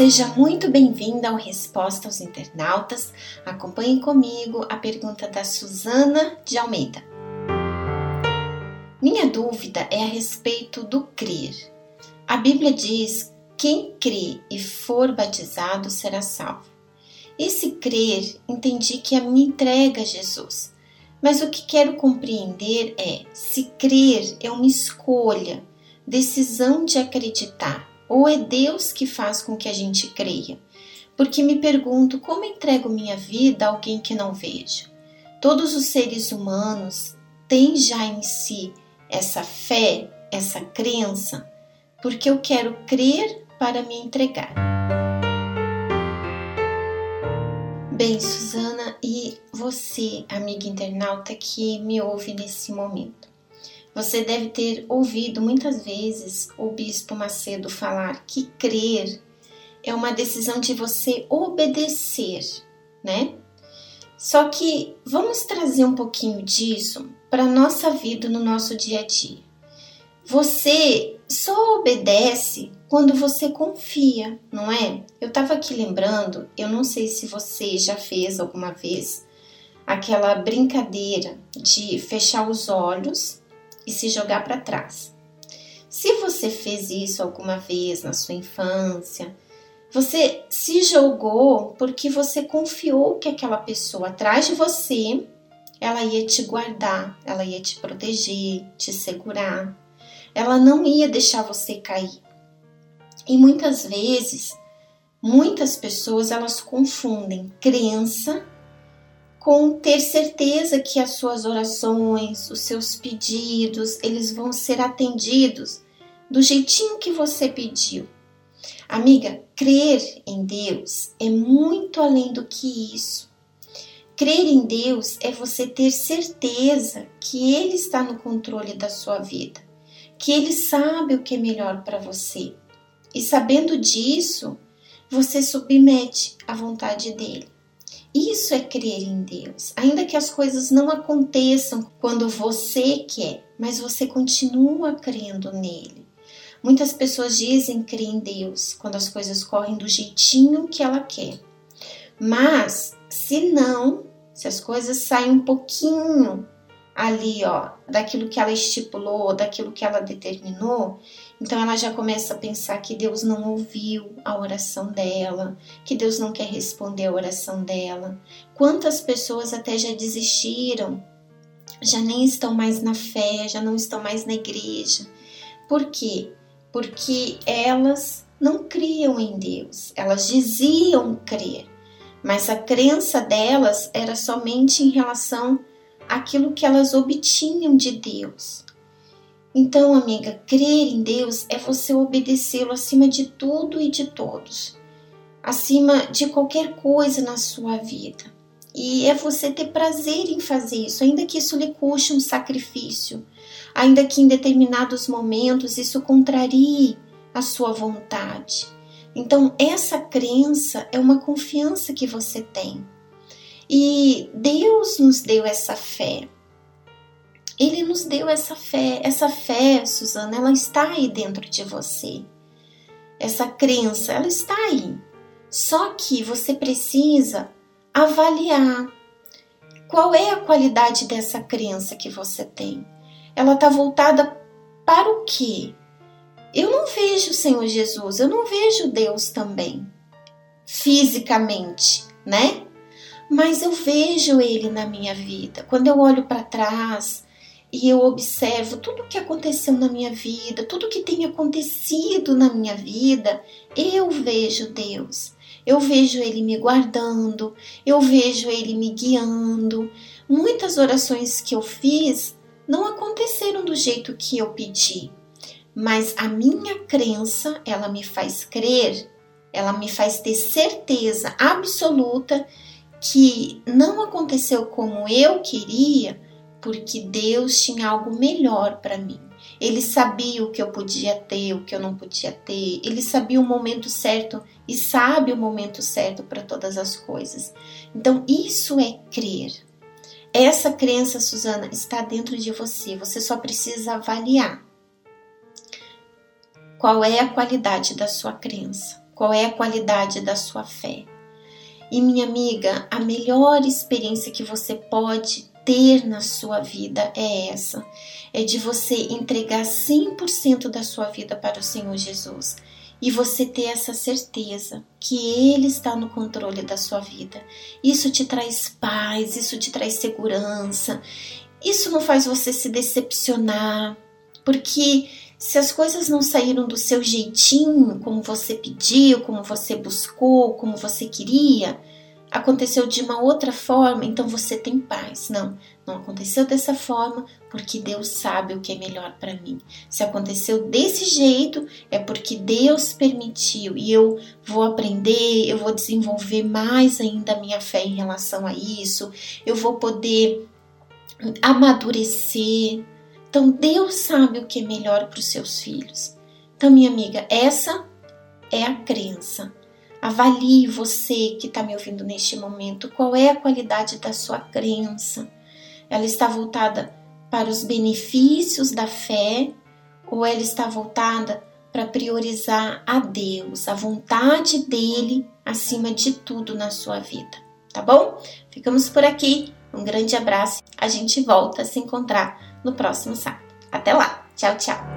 Seja muito bem-vinda ao Resposta aos Internautas. Acompanhe comigo a pergunta da Suzana de Almeida. Minha dúvida é a respeito do crer. A Bíblia diz: quem crê e for batizado será salvo. Esse crer, entendi que é a minha entrega a Jesus. Mas o que quero compreender é se crer é uma escolha, decisão de acreditar ou é Deus que faz com que a gente creia? Porque me pergunto como entrego minha vida a alguém que não vejo. Todos os seres humanos têm já em si essa fé, essa crença, porque eu quero crer para me entregar. Bem, Suzana, e você, amiga internauta que me ouve nesse momento? Você deve ter ouvido muitas vezes o Bispo Macedo falar que crer é uma decisão de você obedecer, né? Só que vamos trazer um pouquinho disso para nossa vida no nosso dia a dia. Você só obedece quando você confia, não é? Eu estava aqui lembrando, eu não sei se você já fez alguma vez aquela brincadeira de fechar os olhos e se jogar para trás. Se você fez isso alguma vez na sua infância, você se jogou porque você confiou que aquela pessoa atrás de você, ela ia te guardar, ela ia te proteger, te segurar. Ela não ia deixar você cair. E muitas vezes, muitas pessoas elas confundem crença com ter certeza que as suas orações, os seus pedidos, eles vão ser atendidos do jeitinho que você pediu. Amiga, crer em Deus é muito além do que isso. Crer em Deus é você ter certeza que Ele está no controle da sua vida, que Ele sabe o que é melhor para você. E sabendo disso, você submete à vontade dele. Isso é crer em Deus. Ainda que as coisas não aconteçam quando você quer, mas você continua crendo nele. Muitas pessoas dizem crer em Deus quando as coisas correm do jeitinho que ela quer. Mas se não, se as coisas saem um pouquinho ali, ó, daquilo que ela estipulou, daquilo que ela determinou, então ela já começa a pensar que Deus não ouviu a oração dela, que Deus não quer responder a oração dela. Quantas pessoas até já desistiram, já nem estão mais na fé, já não estão mais na igreja. Por quê? Porque elas não criam em Deus, elas diziam crer, mas a crença delas era somente em relação àquilo que elas obtinham de Deus. Então, amiga, crer em Deus é você obedecê-lo acima de tudo e de todos, acima de qualquer coisa na sua vida. E é você ter prazer em fazer isso, ainda que isso lhe custe um sacrifício, ainda que em determinados momentos isso contrarie a sua vontade. Então, essa crença é uma confiança que você tem. E Deus nos deu essa fé. Ele nos deu essa fé. Essa fé, Suzana, ela está aí dentro de você. Essa crença, ela está aí. Só que você precisa avaliar qual é a qualidade dessa crença que você tem. Ela está voltada para o quê? Eu não vejo o Senhor Jesus, eu não vejo Deus também, fisicamente, né? Mas eu vejo Ele na minha vida. Quando eu olho para trás, e eu observo tudo o que aconteceu na minha vida, tudo que tem acontecido na minha vida, eu vejo Deus. Eu vejo Ele me guardando, eu vejo Ele me guiando. Muitas orações que eu fiz não aconteceram do jeito que eu pedi, mas a minha crença, ela me faz crer, ela me faz ter certeza absoluta que não aconteceu como eu queria porque Deus tinha algo melhor para mim. Ele sabia o que eu podia ter, o que eu não podia ter. Ele sabia o momento certo e sabe o momento certo para todas as coisas. Então, isso é crer. Essa crença, Suzana, está dentro de você. Você só precisa avaliar qual é a qualidade da sua crença. Qual é a qualidade da sua fé? E minha amiga, a melhor experiência que você pode ter na sua vida é essa: é de você entregar 100% da sua vida para o Senhor Jesus. E você ter essa certeza que Ele está no controle da sua vida. Isso te traz paz, isso te traz segurança, isso não faz você se decepcionar, porque se as coisas não saíram do seu jeitinho, como você pediu, como você buscou, como você queria, aconteceu de uma outra forma, então você tem paz. Não, não aconteceu dessa forma porque Deus sabe o que é melhor para mim. Se aconteceu desse jeito, é porque Deus permitiu e eu vou aprender, eu vou desenvolver mais ainda a minha fé em relação a isso, eu vou poder amadurecer, então Deus sabe o que é melhor para os seus filhos. Então, minha amiga, essa é a crença. Avalie você que está me ouvindo neste momento, qual é a qualidade da sua crença? Ela está voltada para os benefícios da fé ou ela está voltada para priorizar a Deus, a vontade dele acima de tudo na sua vida? Tá bom? Ficamos por aqui. Um grande abraço. A gente volta a se encontrar no próximo sábado. Até lá. Tchau, tchau.